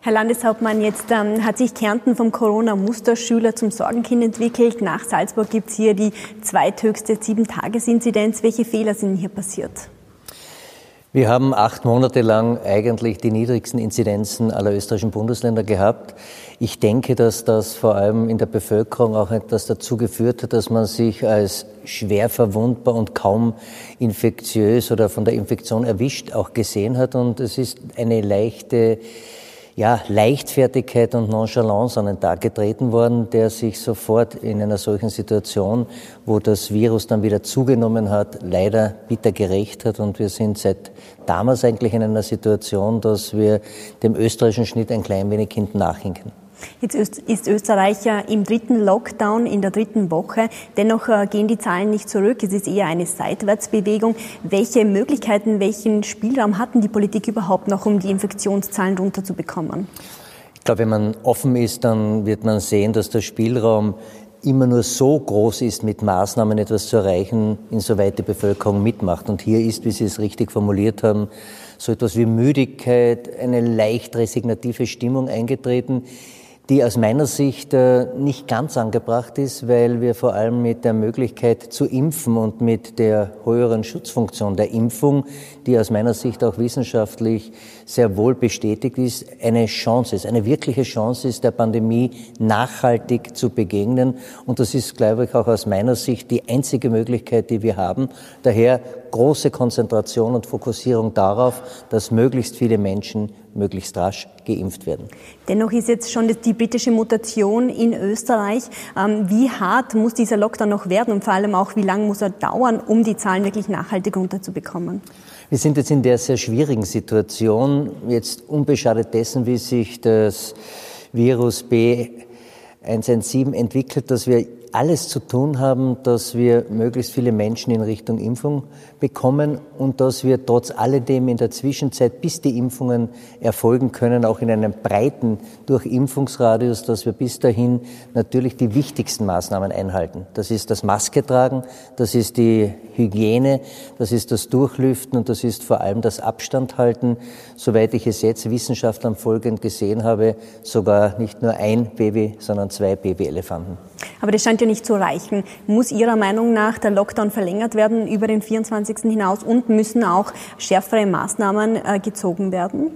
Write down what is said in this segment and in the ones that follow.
Herr Landeshauptmann, jetzt ähm, hat sich Kärnten vom Corona-Musterschüler zum Sorgenkind entwickelt. Nach Salzburg gibt es hier die zweithöchste Sieben-Tages-Inzidenz. Welche Fehler sind hier passiert? Wir haben acht Monate lang eigentlich die niedrigsten Inzidenzen aller österreichischen Bundesländer gehabt. Ich denke, dass das vor allem in der Bevölkerung auch etwas dazu geführt hat, dass man sich als schwer verwundbar und kaum infektiös oder von der Infektion erwischt auch gesehen hat. Und es ist eine leichte ja, Leichtfertigkeit und Nonchalance an den Tag getreten worden, der sich sofort in einer solchen Situation, wo das Virus dann wieder zugenommen hat, leider bitter gerecht hat. Und wir sind seit damals eigentlich in einer Situation, dass wir dem österreichischen Schnitt ein klein wenig hinten nachhinken. Jetzt ist Österreich im dritten Lockdown, in der dritten Woche. Dennoch äh, gehen die Zahlen nicht zurück. Es ist eher eine Seitwärtsbewegung. Welche Möglichkeiten, welchen Spielraum hatten die Politik überhaupt noch, um die Infektionszahlen runterzubekommen? Ich glaube, wenn man offen ist, dann wird man sehen, dass der Spielraum immer nur so groß ist, mit Maßnahmen etwas zu erreichen, insoweit die Bevölkerung mitmacht. Und hier ist, wie Sie es richtig formuliert haben, so etwas wie Müdigkeit, eine leicht resignative Stimmung eingetreten die aus meiner Sicht äh, nicht ganz angebracht ist, weil wir vor allem mit der Möglichkeit zu impfen und mit der höheren Schutzfunktion der Impfung, die aus meiner Sicht auch wissenschaftlich sehr wohl bestätigt ist, eine Chance ist, eine wirkliche Chance ist, der Pandemie nachhaltig zu begegnen. Und das ist, glaube ich, auch aus meiner Sicht die einzige Möglichkeit, die wir haben. Daher große Konzentration und Fokussierung darauf, dass möglichst viele Menschen möglichst rasch geimpft werden. Dennoch ist jetzt schon die britische Mutation in Österreich. Ähm, wie hart muss dieser Lockdown noch werden und vor allem auch, wie lange muss er dauern, um die Zahlen wirklich nachhaltig runterzubekommen? Wir sind jetzt in der sehr schwierigen Situation, jetzt unbeschadet dessen, wie sich das Virus B117 entwickelt, dass wir alles zu tun haben, dass wir möglichst viele Menschen in Richtung Impfung bekommen und dass wir trotz alledem in der Zwischenzeit, bis die Impfungen erfolgen können, auch in einem breiten Durchimpfungsradius, dass wir bis dahin natürlich die wichtigsten Maßnahmen einhalten. Das ist das Maske tragen, das ist die Hygiene, das ist das Durchlüften und das ist vor allem das Abstand halten. Soweit ich es jetzt Wissenschaftlern folgend gesehen habe, sogar nicht nur ein Baby, sondern zwei Babyelefanten. Aber das scheint ja nicht zu reichen. Muss Ihrer Meinung nach der Lockdown verlängert werden über den 24. hinaus und müssen auch schärfere Maßnahmen äh, gezogen werden?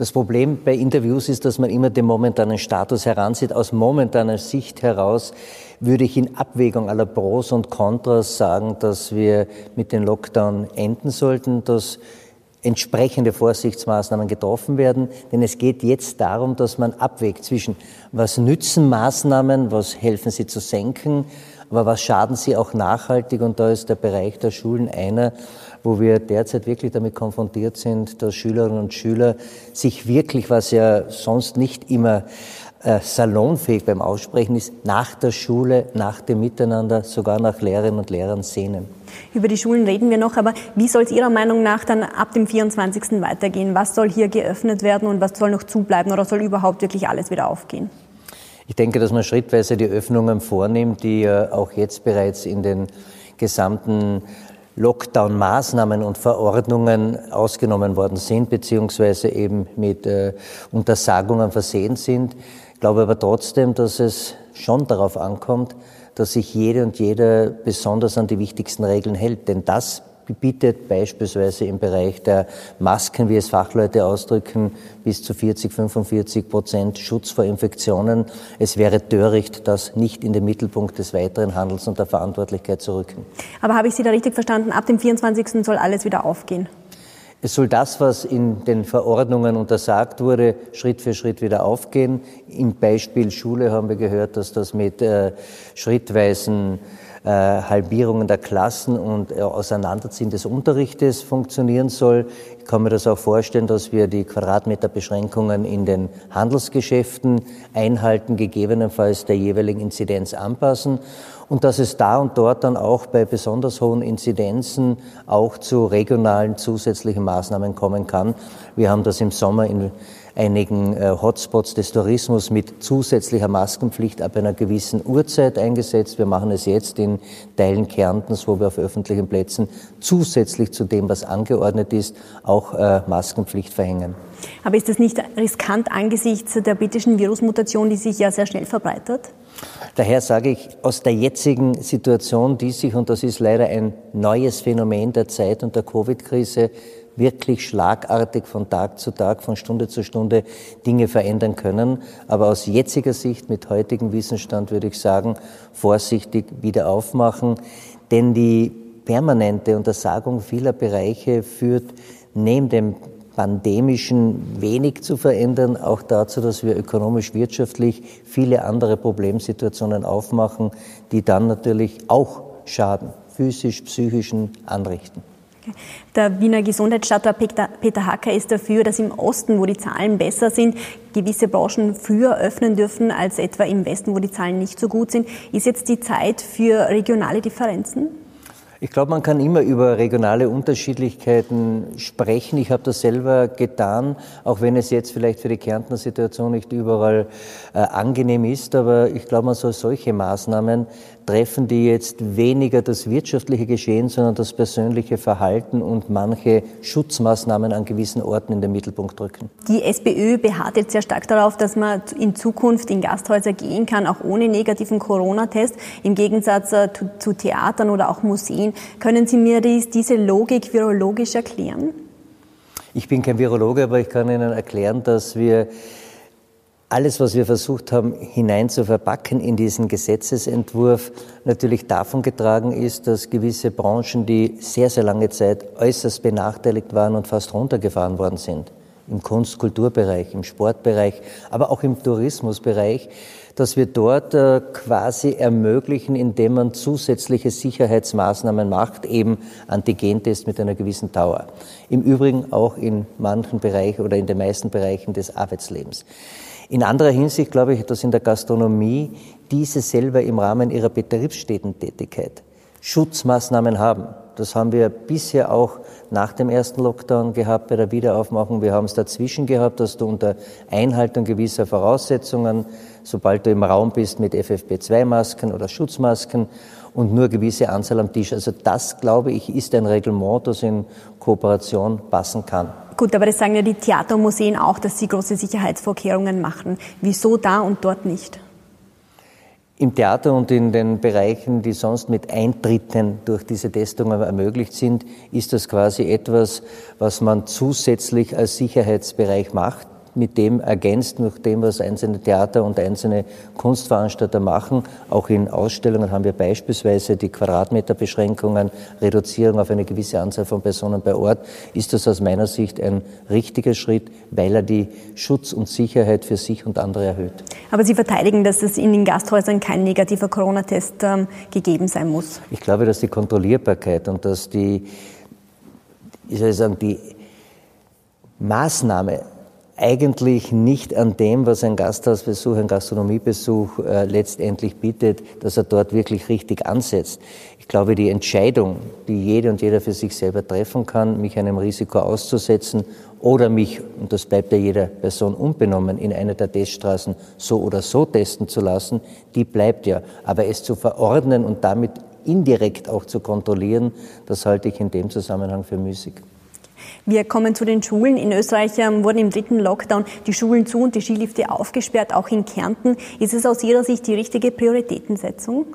Das Problem bei Interviews ist, dass man immer den momentanen Status heranzieht. Aus momentaner Sicht heraus würde ich in Abwägung aller Pros und Kontras sagen, dass wir mit dem Lockdown enden sollten, dass entsprechende Vorsichtsmaßnahmen getroffen werden. Denn es geht jetzt darum, dass man abwägt zwischen, was nützen Maßnahmen, was helfen sie zu senken, aber was schaden sie auch nachhaltig. Und da ist der Bereich der Schulen einer, wo wir derzeit wirklich damit konfrontiert sind, dass Schülerinnen und Schüler sich wirklich, was ja sonst nicht immer äh, salonfähig beim Aussprechen ist, nach der Schule, nach dem Miteinander, sogar nach Lehrerinnen und Lehrern sehnen. Über die Schulen reden wir noch, aber wie soll es Ihrer Meinung nach dann ab dem 24. weitergehen? Was soll hier geöffnet werden und was soll noch zubleiben oder soll überhaupt wirklich alles wieder aufgehen? Ich denke, dass man schrittweise die Öffnungen vornimmt, die ja auch jetzt bereits in den gesamten Lockdown-Maßnahmen und Verordnungen ausgenommen worden sind, beziehungsweise eben mit äh, Untersagungen versehen sind. Ich glaube aber trotzdem, dass es schon darauf ankommt, dass sich jede und jeder besonders an die wichtigsten Regeln hält. Denn das bietet beispielsweise im Bereich der Masken, wie es Fachleute ausdrücken, bis zu 40, 45 Prozent Schutz vor Infektionen. Es wäre töricht, das nicht in den Mittelpunkt des weiteren Handels und der Verantwortlichkeit zu rücken. Aber habe ich Sie da richtig verstanden? Ab dem 24. soll alles wieder aufgehen? Es soll das, was in den Verordnungen untersagt wurde, Schritt für Schritt wieder aufgehen. Im Beispiel Schule haben wir gehört, dass das mit äh, schrittweisen äh, Halbierungen der Klassen und äh, Auseinanderziehen des Unterrichtes funktionieren soll. Ich kann mir das auch vorstellen, dass wir die Quadratmeterbeschränkungen in den Handelsgeschäften einhalten, gegebenenfalls der jeweiligen Inzidenz anpassen und dass es da und dort dann auch bei besonders hohen Inzidenzen auch zu regionalen zusätzlichen Maßnahmen kommen kann. Wir haben das im Sommer in einigen äh, Hotspots des Tourismus mit zusätzlicher Maskenpflicht ab einer gewissen Uhrzeit eingesetzt. Wir machen es jetzt in Teilen Kärntens, wo wir auf öffentlichen Plätzen zusätzlich zu dem, was angeordnet ist, auch äh, Maskenpflicht verhängen. Aber ist das nicht riskant angesichts der britischen Virusmutation, die sich ja sehr schnell verbreitet? Daher sage ich, aus der jetzigen Situation, die sich, und das ist leider ein neues Phänomen der Zeit und der Covid-Krise, wirklich schlagartig von Tag zu Tag, von Stunde zu Stunde Dinge verändern können. Aber aus jetziger Sicht, mit heutigem Wissensstand, würde ich sagen, vorsichtig wieder aufmachen. Denn die permanente Untersagung vieler Bereiche führt neben dem pandemischen wenig zu verändern, auch dazu, dass wir ökonomisch, wirtschaftlich viele andere Problemsituationen aufmachen, die dann natürlich auch Schaden, physisch, psychischen, anrichten. Der Wiener Gesundheitsstadtrat Peter Hacker ist dafür, dass im Osten, wo die Zahlen besser sind, gewisse Branchen früher öffnen dürfen als etwa im Westen, wo die Zahlen nicht so gut sind. Ist jetzt die Zeit für regionale Differenzen? Ich glaube, man kann immer über regionale Unterschiedlichkeiten sprechen. Ich habe das selber getan, auch wenn es jetzt vielleicht für die Kärntner Situation nicht überall äh, angenehm ist. Aber ich glaube, man soll solche Maßnahmen treffen, die jetzt weniger das wirtschaftliche Geschehen, sondern das persönliche Verhalten und manche Schutzmaßnahmen an gewissen Orten in den Mittelpunkt rücken. Die SPÖ beharrt jetzt sehr stark darauf, dass man in Zukunft in Gasthäuser gehen kann, auch ohne negativen Corona-Test, im Gegensatz äh, zu, zu Theatern oder auch Museen. Können Sie mir dies, diese Logik virologisch erklären? Ich bin kein Virologe, aber ich kann Ihnen erklären, dass wir alles, was wir versucht haben, hinein zu verpacken in diesen Gesetzesentwurf, natürlich davon getragen ist, dass gewisse Branchen, die sehr, sehr lange Zeit äußerst benachteiligt waren und fast runtergefahren worden sind, im Kunst-Kulturbereich, im Sportbereich, aber auch im Tourismusbereich, dass wir dort äh, quasi ermöglichen, indem man zusätzliche Sicherheitsmaßnahmen macht, eben Antigentest mit einer gewissen Dauer. Im Übrigen auch in manchen Bereichen oder in den meisten Bereichen des Arbeitslebens. In anderer Hinsicht glaube ich, dass in der Gastronomie diese selber im Rahmen ihrer Betriebsstättentätigkeit Schutzmaßnahmen haben. Das haben wir bisher auch nach dem ersten Lockdown gehabt bei der Wiederaufmachung. Wir haben es dazwischen gehabt, dass du unter Einhaltung gewisser Voraussetzungen, sobald du im Raum bist mit FFP2-Masken oder Schutzmasken und nur gewisse Anzahl am Tisch. Also das, glaube ich, ist ein Reglement, das in Kooperation passen kann. Gut, aber das sagen ja die Theater und Museen auch, dass sie große Sicherheitsvorkehrungen machen. Wieso da und dort nicht? Im Theater und in den Bereichen, die sonst mit Eintritten durch diese Testungen ermöglicht sind, ist das quasi etwas, was man zusätzlich als Sicherheitsbereich macht mit dem ergänzt, mit dem, was einzelne Theater und einzelne Kunstveranstalter machen. Auch in Ausstellungen haben wir beispielsweise die Quadratmeterbeschränkungen, Reduzierung auf eine gewisse Anzahl von Personen bei Ort. Ist das aus meiner Sicht ein richtiger Schritt, weil er die Schutz und Sicherheit für sich und andere erhöht. Aber Sie verteidigen, dass es in den Gasthäusern kein negativer Corona-Test ähm, gegeben sein muss? Ich glaube, dass die Kontrollierbarkeit und dass die, ich soll sagen, die Maßnahme eigentlich nicht an dem, was ein Gasthausbesuch, ein Gastronomiebesuch äh, letztendlich bietet, dass er dort wirklich richtig ansetzt. Ich glaube, die Entscheidung, die jede und jeder für sich selber treffen kann, mich einem Risiko auszusetzen oder mich, und das bleibt ja jeder Person unbenommen, in einer der Teststraßen so oder so testen zu lassen, die bleibt ja. Aber es zu verordnen und damit indirekt auch zu kontrollieren, das halte ich in dem Zusammenhang für müßig. Wir kommen zu den Schulen. In Österreich ähm, wurden im dritten Lockdown die Schulen zu und die Skilifte aufgesperrt, auch in Kärnten. Ist es aus Ihrer Sicht die richtige Prioritätensetzung?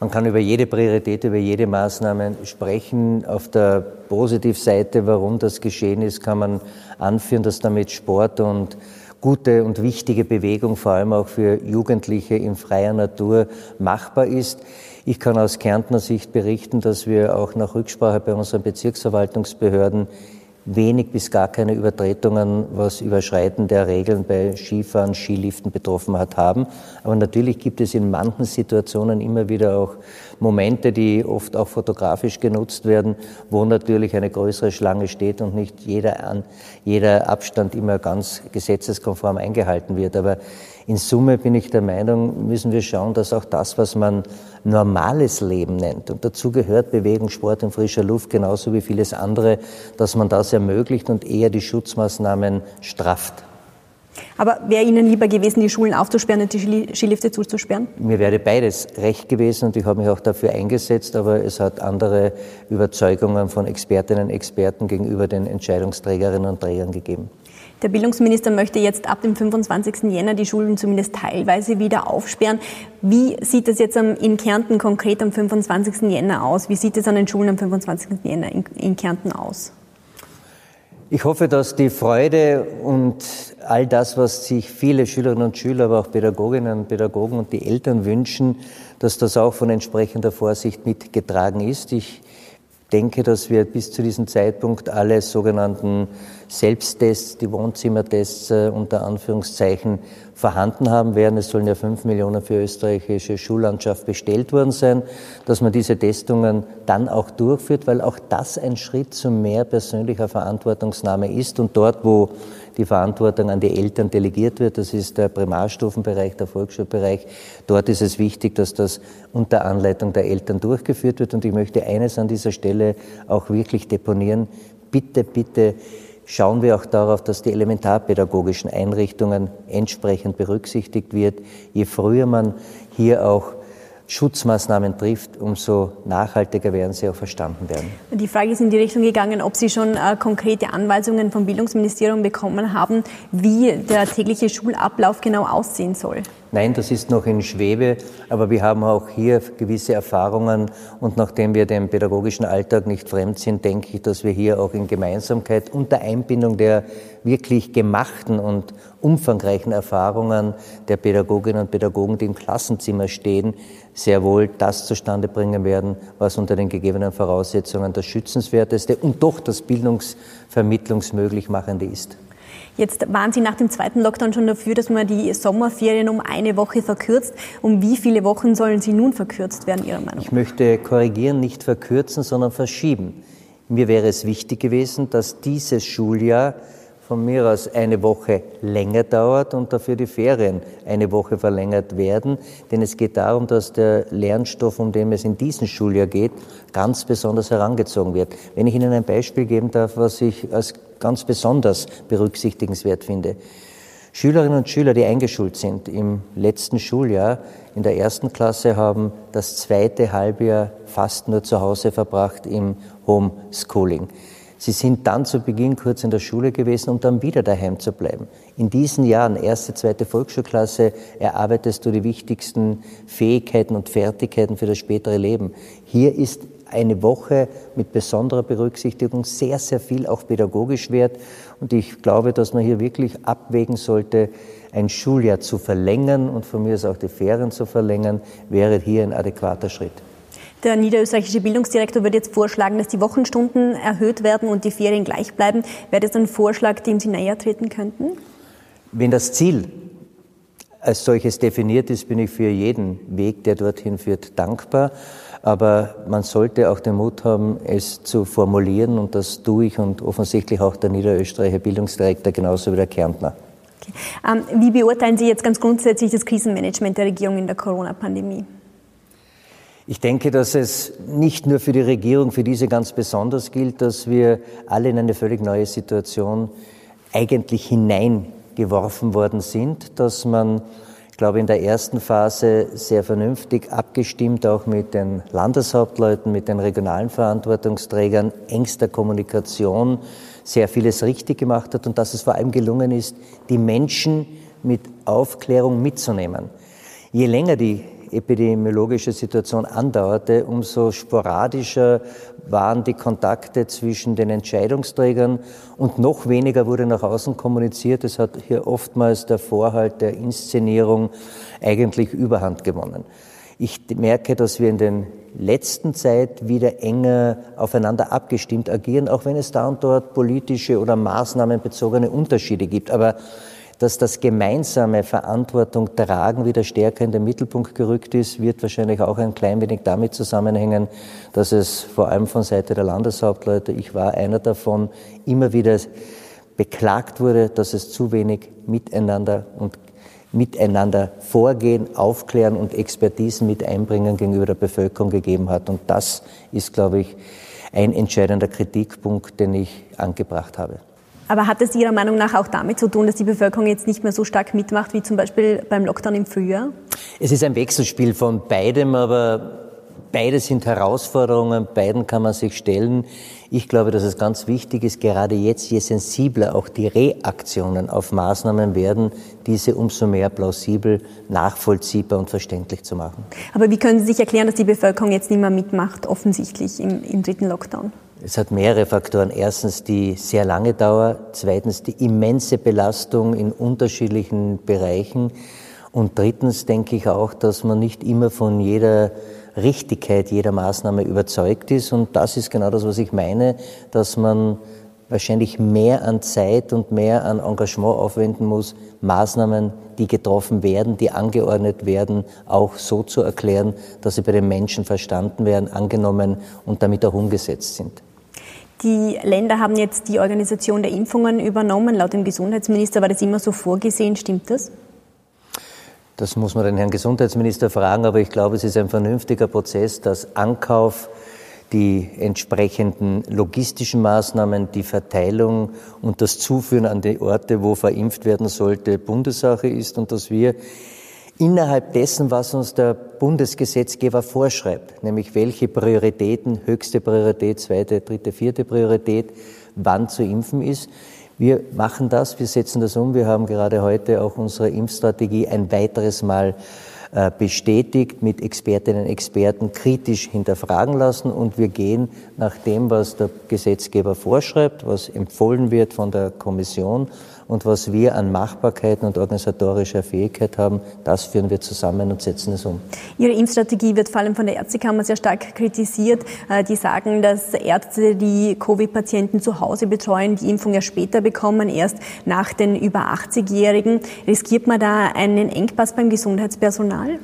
Man kann über jede Priorität, über jede Maßnahme sprechen. Auf der Positivseite, warum das geschehen ist, kann man anführen, dass damit Sport und gute und wichtige Bewegung, vor allem auch für Jugendliche in freier Natur, machbar ist. Ich kann aus Kärntner Sicht berichten, dass wir auch nach Rücksprache bei unseren Bezirksverwaltungsbehörden wenig bis gar keine Übertretungen, was Überschreiten der Regeln bei Skifahren, Skiliften betroffen hat, haben. Aber natürlich gibt es in manchen Situationen immer wieder auch Momente, die oft auch fotografisch genutzt werden, wo natürlich eine größere Schlange steht und nicht jeder, jeder Abstand immer ganz gesetzeskonform eingehalten wird. Aber in Summe bin ich der Meinung, müssen wir schauen, dass auch das, was man normales Leben nennt, und dazu gehört Bewegung, Sport in frischer Luft genauso wie vieles andere, dass man das ermöglicht und eher die Schutzmaßnahmen strafft. Aber wäre Ihnen lieber gewesen, die Schulen aufzusperren und die Skilifte zuzusperren? Mir wäre beides recht gewesen und ich habe mich auch dafür eingesetzt, aber es hat andere Überzeugungen von Expertinnen und Experten gegenüber den Entscheidungsträgerinnen und Trägern gegeben. Der Bildungsminister möchte jetzt ab dem 25. Jänner die Schulen zumindest teilweise wieder aufsperren. Wie sieht das jetzt in Kärnten konkret am 25. Jänner aus? Wie sieht es an den Schulen am 25. Jänner in Kärnten aus? Ich hoffe, dass die Freude und all das, was sich viele Schülerinnen und Schüler, aber auch Pädagoginnen und Pädagogen und die Eltern wünschen, dass das auch von entsprechender Vorsicht mitgetragen ist. Ich denke, dass wir bis zu diesem Zeitpunkt alle sogenannten Selbsttests, die Wohnzimmertests äh, unter Anführungszeichen vorhanden haben werden. Es sollen ja fünf Millionen für österreichische Schullandschaft bestellt worden sein, dass man diese Testungen dann auch durchführt, weil auch das ein Schritt zu mehr persönlicher Verantwortungsnahme ist und dort, wo die Verantwortung an die Eltern delegiert wird. Das ist der Primarstufenbereich, der Volksschulbereich. Dort ist es wichtig, dass das unter Anleitung der Eltern durchgeführt wird. Und ich möchte eines an dieser Stelle auch wirklich deponieren. Bitte, bitte schauen wir auch darauf, dass die elementarpädagogischen Einrichtungen entsprechend berücksichtigt wird. Je früher man hier auch Schutzmaßnahmen trifft, umso nachhaltiger werden sie auch verstanden werden. Die Frage ist in die Richtung gegangen, ob Sie schon äh, konkrete Anweisungen vom Bildungsministerium bekommen haben, wie der tägliche Schulablauf genau aussehen soll. Nein, das ist noch in Schwebe, aber wir haben auch hier gewisse Erfahrungen und nachdem wir dem pädagogischen Alltag nicht fremd sind, denke ich, dass wir hier auch in Gemeinsamkeit unter Einbindung der wirklich gemachten und umfangreichen Erfahrungen der Pädagoginnen und Pädagogen, die im Klassenzimmer stehen, sehr wohl das zustande bringen werden, was unter den gegebenen Voraussetzungen das Schützenswerteste und doch das Bildungsvermittlungsmöglich machende ist. Jetzt waren Sie nach dem zweiten Lockdown schon dafür, dass man die Sommerferien um eine Woche verkürzt. Um wie viele Wochen sollen sie nun verkürzt werden, Ihrer Meinung nach? Ich möchte korrigieren, nicht verkürzen, sondern verschieben. Mir wäre es wichtig gewesen, dass dieses Schuljahr von mir aus eine Woche länger dauert und dafür die Ferien eine Woche verlängert werden. Denn es geht darum, dass der Lernstoff, um den es in diesem Schuljahr geht, ganz besonders herangezogen wird. Wenn ich Ihnen ein Beispiel geben darf, was ich als ganz besonders berücksichtigenswert finde. Schülerinnen und Schüler, die eingeschult sind im letzten Schuljahr in der ersten Klasse, haben das zweite Halbjahr fast nur zu Hause verbracht im Homeschooling. Sie sind dann zu Beginn kurz in der Schule gewesen, um dann wieder daheim zu bleiben. In diesen Jahren, erste, zweite Volksschulklasse, erarbeitest du die wichtigsten Fähigkeiten und Fertigkeiten für das spätere Leben. Hier ist eine Woche mit besonderer Berücksichtigung sehr, sehr viel auch pädagogisch wert. Und ich glaube, dass man hier wirklich abwägen sollte, ein Schuljahr zu verlängern und von mir aus auch die Ferien zu verlängern, wäre hier ein adäquater Schritt. Der niederösterreichische Bildungsdirektor wird jetzt vorschlagen, dass die Wochenstunden erhöht werden und die Ferien gleich bleiben. Wäre das ein Vorschlag, dem Sie näher treten könnten? Wenn das Ziel als solches definiert ist, bin ich für jeden Weg, der dorthin führt, dankbar. Aber man sollte auch den Mut haben, es zu formulieren und das tue ich und offensichtlich auch der niederösterreichische Bildungsdirektor genauso wie der Kärntner. Okay. Ähm, wie beurteilen Sie jetzt ganz grundsätzlich das Krisenmanagement der Regierung in der Corona-Pandemie? Ich denke, dass es nicht nur für die Regierung, für diese ganz besonders gilt, dass wir alle in eine völlig neue Situation eigentlich hineingeworfen worden sind, dass man, ich glaube, in der ersten Phase sehr vernünftig abgestimmt, auch mit den Landeshauptleuten, mit den regionalen Verantwortungsträgern, engster Kommunikation, sehr vieles richtig gemacht hat und dass es vor allem gelungen ist, die Menschen mit Aufklärung mitzunehmen. Je länger die epidemiologische Situation andauerte, umso sporadischer waren die Kontakte zwischen den Entscheidungsträgern und noch weniger wurde nach außen kommuniziert. Es hat hier oftmals der Vorhalt der Inszenierung eigentlich überhand gewonnen. Ich merke, dass wir in den letzten Zeit wieder enger aufeinander abgestimmt agieren, auch wenn es da und dort politische oder maßnahmenbezogene Unterschiede gibt. Aber dass das gemeinsame Verantwortung tragen wieder stärker in den Mittelpunkt gerückt ist, wird wahrscheinlich auch ein klein wenig damit zusammenhängen, dass es vor allem von Seite der Landeshauptleute, ich war einer davon, immer wieder beklagt wurde, dass es zu wenig miteinander und miteinander vorgehen, aufklären und Expertisen mit einbringen gegenüber der Bevölkerung gegeben hat. Und das ist, glaube ich, ein entscheidender Kritikpunkt, den ich angebracht habe. Aber hat es Ihrer Meinung nach auch damit zu tun, dass die Bevölkerung jetzt nicht mehr so stark mitmacht wie zum Beispiel beim Lockdown im Frühjahr? Es ist ein Wechselspiel von beidem, aber beide sind Herausforderungen, beiden kann man sich stellen. Ich glaube, dass es ganz wichtig ist, gerade jetzt, je sensibler auch die Reaktionen auf Maßnahmen werden, diese umso mehr plausibel, nachvollziehbar und verständlich zu machen. Aber wie können Sie sich erklären, dass die Bevölkerung jetzt nicht mehr mitmacht, offensichtlich im, im dritten Lockdown? Es hat mehrere Faktoren. Erstens die sehr lange Dauer, zweitens die immense Belastung in unterschiedlichen Bereichen und drittens denke ich auch, dass man nicht immer von jeder Richtigkeit jeder Maßnahme überzeugt ist. Und das ist genau das, was ich meine, dass man wahrscheinlich mehr an Zeit und mehr an Engagement aufwenden muss, Maßnahmen, die getroffen werden, die angeordnet werden, auch so zu erklären, dass sie bei den Menschen verstanden werden, angenommen und damit auch umgesetzt sind. Die Länder haben jetzt die Organisation der Impfungen übernommen. Laut dem Gesundheitsminister war das immer so vorgesehen. Stimmt das? Das muss man den Herrn Gesundheitsminister fragen, aber ich glaube, es ist ein vernünftiger Prozess, dass Ankauf, die entsprechenden logistischen Maßnahmen, die Verteilung und das Zuführen an die Orte, wo verimpft werden sollte, Bundessache ist und dass wir innerhalb dessen, was uns der Bundesgesetzgeber vorschreibt, nämlich welche Prioritäten, höchste Priorität, zweite, dritte, vierte Priorität, wann zu impfen ist, wir machen das, wir setzen das um. Wir haben gerade heute auch unsere Impfstrategie ein weiteres Mal äh, bestätigt, mit Expertinnen und Experten kritisch hinterfragen lassen und wir gehen nach dem, was der Gesetzgeber vorschreibt, was empfohlen wird von der Kommission und was wir an Machbarkeiten und organisatorischer Fähigkeit haben, das führen wir zusammen und setzen es um. Ihre Impfstrategie wird vor allem von der Ärztekammer sehr stark kritisiert. Äh, die sagen, dass Ärzte, die Covid-Patienten zu Hause betreuen, die Impfung ja später bekommen, erst nach den über 80-Jährigen. Riskiert man da einen Engpass beim Gesundheitspersonal?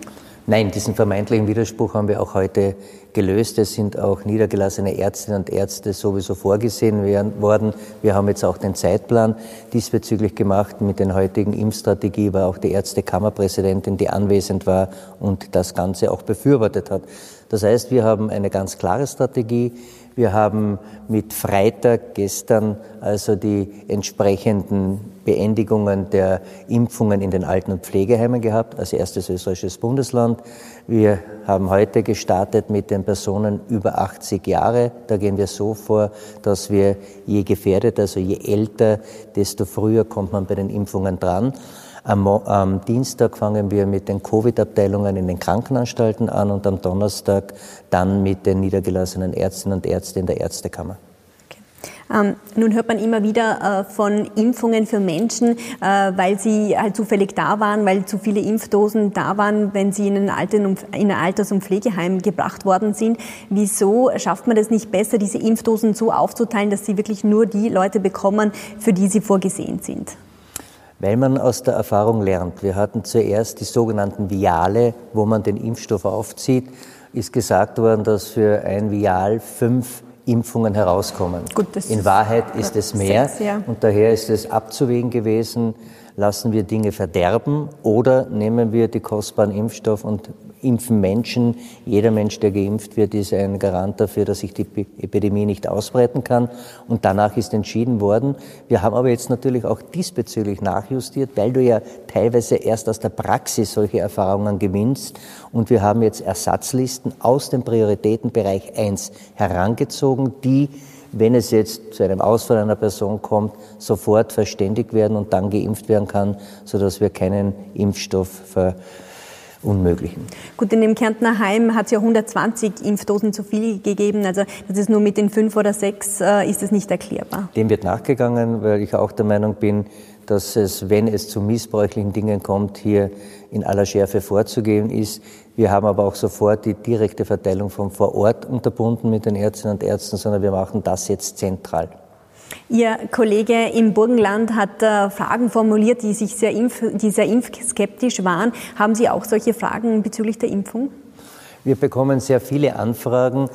Nein, diesen vermeintlichen Widerspruch haben wir auch heute gelöst. Es sind auch niedergelassene Ärztinnen und Ärzte sowieso vorgesehen worden. Wir haben jetzt auch den Zeitplan diesbezüglich gemacht. Mit den heutigen Impfstrategie war auch die Ärztekammerpräsidentin, die anwesend war und das Ganze auch befürwortet hat. Das heißt, wir haben eine ganz klare Strategie. Wir haben mit Freitag gestern also die entsprechenden Beendigungen der Impfungen in den Alten- und Pflegeheimen gehabt, als erstes österreichisches Bundesland. Wir haben heute gestartet mit den Personen über 80 Jahre. Da gehen wir so vor, dass wir je gefährdet, also je älter, desto früher kommt man bei den Impfungen dran. Am, am Dienstag fangen wir mit den Covid-Abteilungen in den Krankenanstalten an und am Donnerstag dann mit den niedergelassenen Ärztinnen und Ärzten in der Ärztekammer. Ähm, nun hört man immer wieder äh, von Impfungen für Menschen, äh, weil sie halt zufällig da waren, weil zu viele Impfdosen da waren, wenn sie in ein, Alten in ein Alters- und Pflegeheim gebracht worden sind. Wieso schafft man das nicht besser, diese Impfdosen so aufzuteilen, dass sie wirklich nur die Leute bekommen, für die sie vorgesehen sind? Weil man aus der Erfahrung lernt. Wir hatten zuerst die sogenannten Viale, wo man den Impfstoff aufzieht. Ist gesagt worden, dass für ein Vial fünf Impfungen herauskommen. Gut, In Wahrheit ist es mehr sechs, ja. und daher ist es abzuwägen gewesen, lassen wir Dinge verderben oder nehmen wir die kostbaren Impfstoff und impfen Menschen. Jeder Mensch, der geimpft wird, ist ein Garant dafür, dass sich die Epidemie nicht ausbreiten kann. Und danach ist entschieden worden. Wir haben aber jetzt natürlich auch diesbezüglich nachjustiert, weil du ja teilweise erst aus der Praxis solche Erfahrungen gewinnst. Und wir haben jetzt Ersatzlisten aus dem Prioritätenbereich 1 herangezogen, die wenn es jetzt zu einem Ausfall einer Person kommt, sofort verständigt werden und dann geimpft werden kann, sodass wir keinen Impfstoff ver Unmöglichen. Gut, in dem Kärntner Heim hat es ja 120 Impfdosen zu viel gegeben. Also das ist nur mit den fünf oder sechs äh, ist es nicht erklärbar. Dem wird nachgegangen, weil ich auch der Meinung bin, dass es, wenn es zu missbräuchlichen Dingen kommt, hier in aller Schärfe vorzugehen ist. Wir haben aber auch sofort die direkte Verteilung von vor Ort unterbunden mit den Ärztinnen und Ärzten, sondern wir machen das jetzt zentral. Ihr Kollege im Burgenland hat äh, Fragen formuliert, die, sich sehr impf, die sehr impfskeptisch waren. Haben Sie auch solche Fragen bezüglich der Impfung? Wir bekommen sehr viele Anfragen.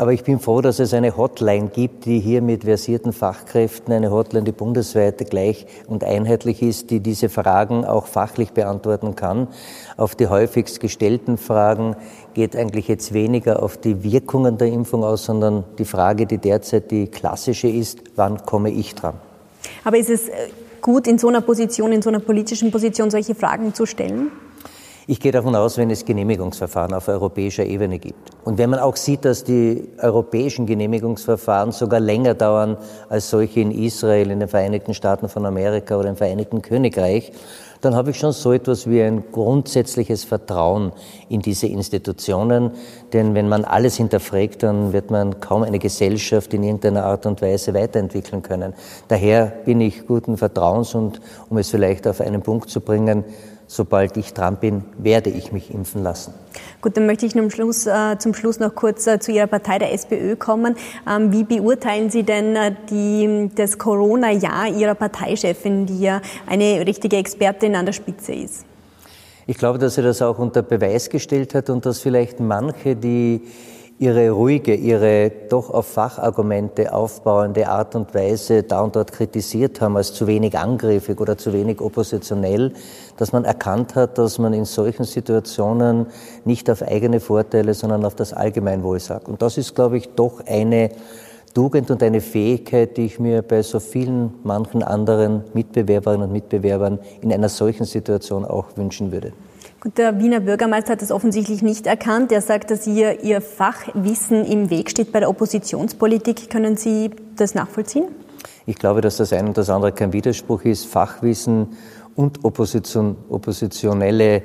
Aber ich bin froh, dass es eine Hotline gibt, die hier mit versierten Fachkräften, eine Hotline, die bundesweit gleich und einheitlich ist, die diese Fragen auch fachlich beantworten kann. Auf die häufigst gestellten Fragen geht eigentlich jetzt weniger auf die Wirkungen der Impfung aus, sondern die Frage, die derzeit die klassische ist, wann komme ich dran? Aber ist es gut, in so einer Position, in so einer politischen Position solche Fragen zu stellen? Ich gehe davon aus, wenn es Genehmigungsverfahren auf europäischer Ebene gibt. Und wenn man auch sieht, dass die europäischen Genehmigungsverfahren sogar länger dauern als solche in Israel, in den Vereinigten Staaten von Amerika oder im Vereinigten Königreich, dann habe ich schon so etwas wie ein grundsätzliches Vertrauen in diese Institutionen. Denn wenn man alles hinterfragt, dann wird man kaum eine Gesellschaft in irgendeiner Art und Weise weiterentwickeln können. Daher bin ich guten Vertrauens und um es vielleicht auf einen Punkt zu bringen, sobald ich dran bin, werde ich mich impfen lassen. Gut, dann möchte ich zum Schluss, äh, zum Schluss noch kurz äh, zu Ihrer Partei, der SPÖ, kommen. Ähm, wie beurteilen Sie denn äh, die, das Corona-Jahr Ihrer Parteichefin, die ja eine richtige Expertin an der Spitze ist? Ich glaube, dass sie das auch unter Beweis gestellt hat und dass vielleicht manche, die ihre ruhige, ihre doch auf Fachargumente aufbauende Art und Weise da und dort kritisiert haben als zu wenig angriffig oder zu wenig oppositionell, dass man erkannt hat, dass man in solchen Situationen nicht auf eigene Vorteile, sondern auf das Allgemeinwohl sagt. Und das ist, glaube ich, doch eine Tugend und eine Fähigkeit, die ich mir bei so vielen manchen anderen Mitbewerberinnen und Mitbewerbern in einer solchen Situation auch wünschen würde. Gut, der Wiener Bürgermeister hat das offensichtlich nicht erkannt. Er sagt, dass ihr, ihr Fachwissen im Weg steht bei der Oppositionspolitik. Können Sie das nachvollziehen? Ich glaube, dass das eine und das andere kein Widerspruch ist. Fachwissen und Opposition, oppositionelle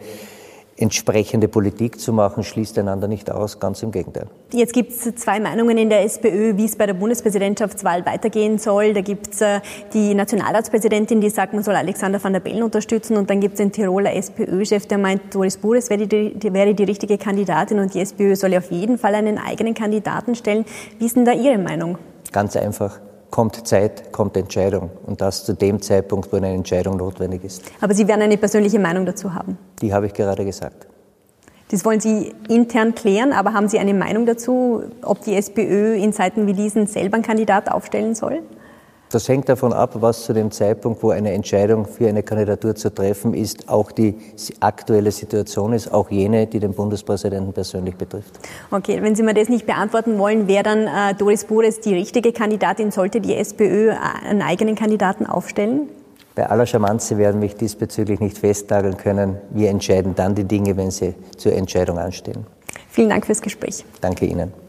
entsprechende Politik zu machen, schließt einander nicht aus, ganz im Gegenteil. Jetzt gibt es zwei Meinungen in der SPÖ, wie es bei der Bundespräsidentschaftswahl weitergehen soll. Da gibt es äh, die Nationalratspräsidentin, die sagt, man soll Alexander van der Bellen unterstützen und dann gibt es den Tiroler SPÖ-Chef, der meint, Doris Bures wäre die, die, wäre die richtige Kandidatin und die SPÖ soll auf jeden Fall einen eigenen Kandidaten stellen. Wie ist denn da Ihre Meinung? Ganz einfach kommt Zeit, kommt Entscheidung. Und das zu dem Zeitpunkt, wo eine Entscheidung notwendig ist. Aber Sie werden eine persönliche Meinung dazu haben? Die habe ich gerade gesagt. Das wollen Sie intern klären, aber haben Sie eine Meinung dazu, ob die SPÖ in Zeiten wie diesen selber einen Kandidat aufstellen soll? Das hängt davon ab, was zu dem Zeitpunkt, wo eine Entscheidung für eine Kandidatur zu treffen ist, auch die aktuelle Situation ist, auch jene, die den Bundespräsidenten persönlich betrifft. Okay, wenn Sie mir das nicht beantworten wollen, wäre dann äh, Doris Bures die richtige Kandidatin? Sollte die SPÖ äh, einen eigenen Kandidaten aufstellen? Bei aller Charmanze werden mich diesbezüglich nicht festnageln können. Wir entscheiden dann die Dinge, wenn sie zur Entscheidung anstehen. Vielen Dank fürs Gespräch. Danke Ihnen.